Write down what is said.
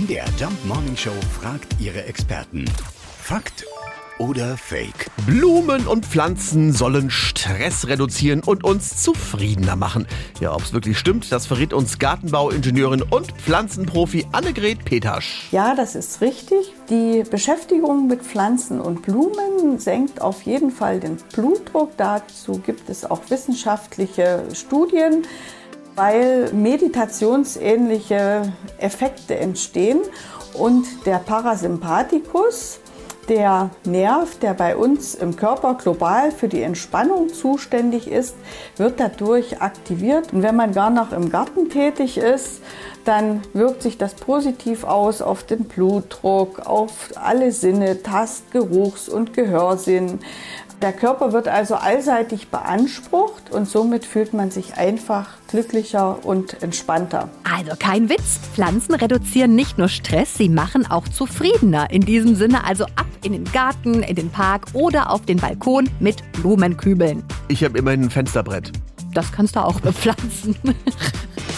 MDR Jump Morning Show fragt ihre Experten. Fakt oder Fake? Blumen und Pflanzen sollen Stress reduzieren und uns zufriedener machen. Ja, ob es wirklich stimmt, das verrät uns Gartenbauingenieurin und Pflanzenprofi Annegret Petasch. Ja, das ist richtig. Die Beschäftigung mit Pflanzen und Blumen senkt auf jeden Fall den Blutdruck. Dazu gibt es auch wissenschaftliche Studien weil meditationsähnliche Effekte entstehen und der Parasympathikus, der Nerv, der bei uns im Körper global für die Entspannung zuständig ist, wird dadurch aktiviert. Und wenn man gar noch im Garten tätig ist, dann wirkt sich das positiv aus auf den Blutdruck, auf alle Sinne, Tast-, Geruchs- und Gehörsinn. Der Körper wird also allseitig beansprucht und somit fühlt man sich einfach glücklicher und entspannter. Also kein Witz, Pflanzen reduzieren nicht nur Stress, sie machen auch zufriedener. In diesem Sinne also ab in den Garten, in den Park oder auf den Balkon mit Blumenkübeln. Ich habe immerhin ein Fensterbrett. Das kannst du auch bepflanzen.